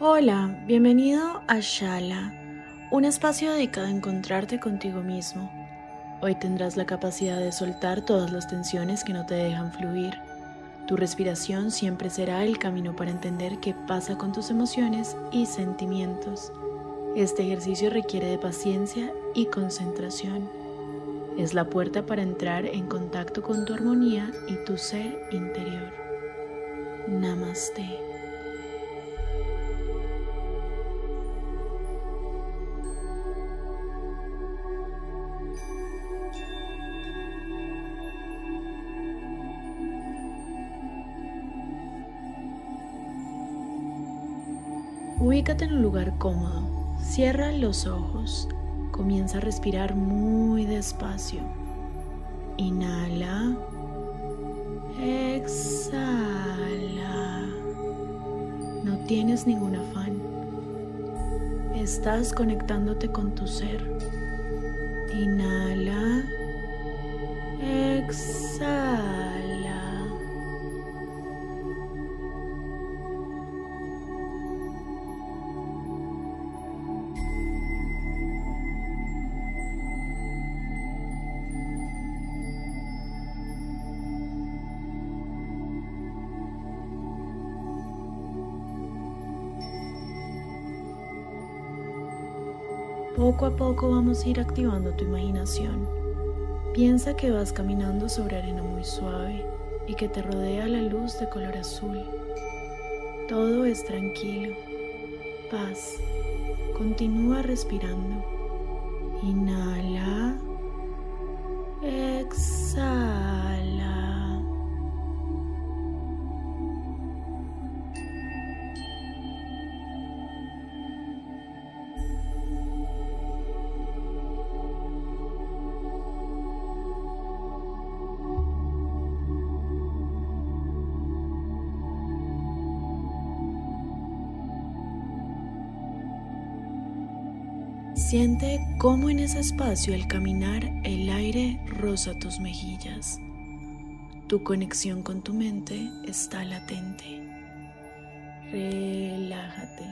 Hola, bienvenido a Shala, un espacio dedicado a encontrarte contigo mismo. Hoy tendrás la capacidad de soltar todas las tensiones que no te dejan fluir. Tu respiración siempre será el camino para entender qué pasa con tus emociones y sentimientos. Este ejercicio requiere de paciencia y concentración. Es la puerta para entrar en contacto con tu armonía y tu ser interior. Namaste. Ubícate en un lugar cómodo. Cierra los ojos. Comienza a respirar muy despacio. Inhala. Exhala. No tienes ningún afán. Estás conectándote con tu ser. Inhala. Poco a poco vamos a ir activando tu imaginación. Piensa que vas caminando sobre arena muy suave y que te rodea la luz de color azul. Todo es tranquilo, paz. Continúa respirando. Inhala. Exhala. Siente cómo en ese espacio al caminar el aire roza tus mejillas. Tu conexión con tu mente está latente. Relájate.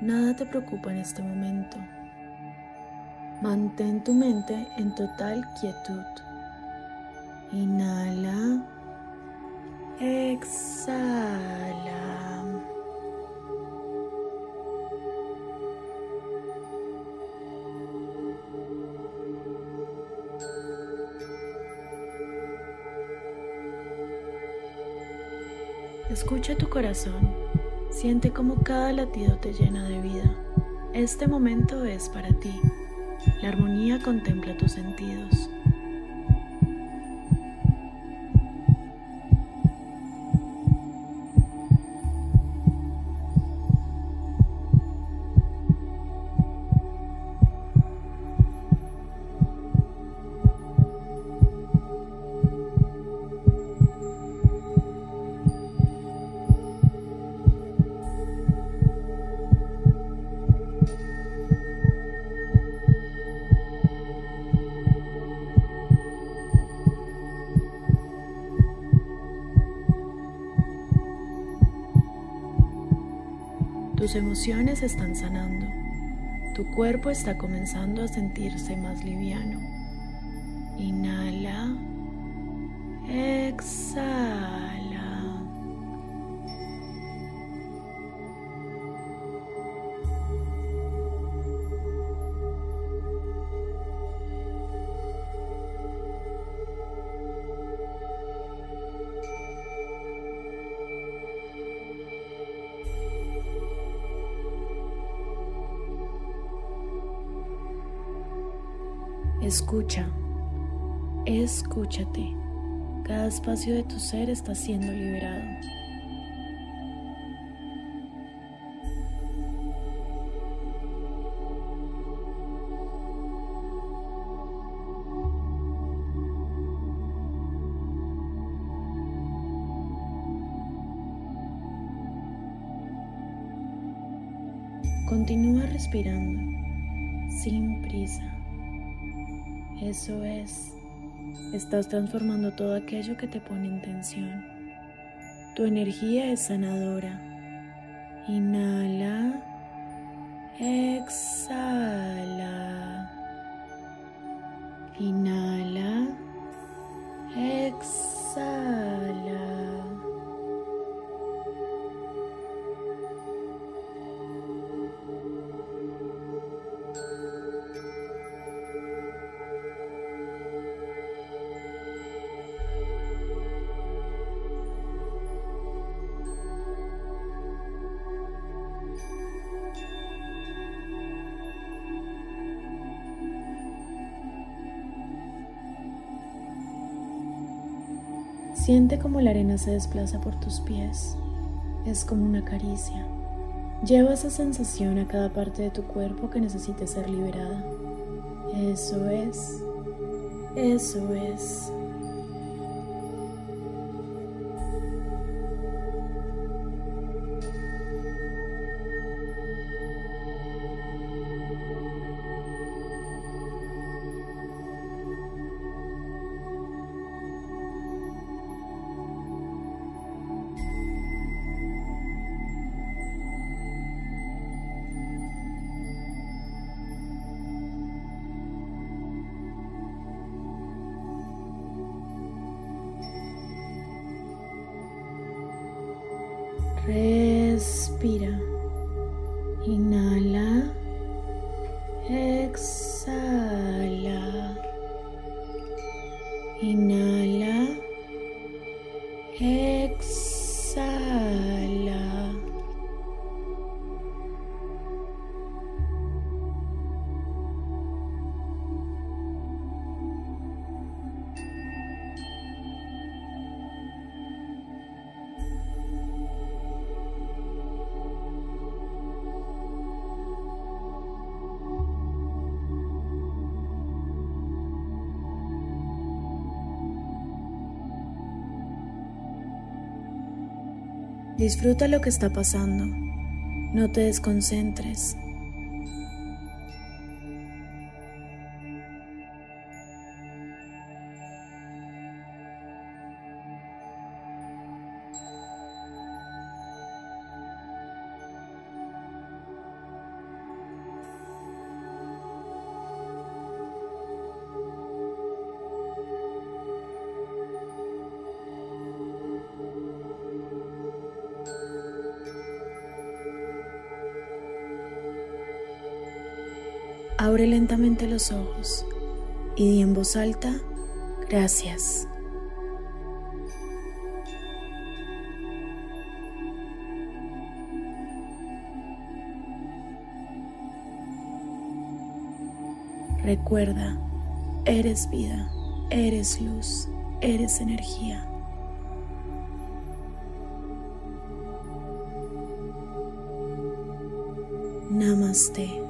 Nada te preocupa en este momento. Mantén tu mente en total quietud. Inhala. Exhala. Escucha tu corazón, siente cómo cada latido te llena de vida. Este momento es para ti. La armonía contempla tus sentidos. Tus emociones están sanando. Tu cuerpo está comenzando a sentirse más liviano. Inhala. Exhala. Escucha, escúchate. Cada espacio de tu ser está siendo liberado. Continúa respirando sin prisa. Eso es. Estás transformando todo aquello que te pone en tensión. Tu energía es sanadora. Inhala. Exhala. Inhala. Exhala. Siente como la arena se desplaza por tus pies. Es como una caricia. Lleva esa sensación a cada parte de tu cuerpo que necesite ser liberada. Eso es. Eso es. Inhala. Exhala. Inhala. Disfruta lo que está pasando. No te desconcentres. Abre lentamente los ojos y di en voz alta, gracias. Recuerda, eres vida, eres luz, eres energía. Namaste.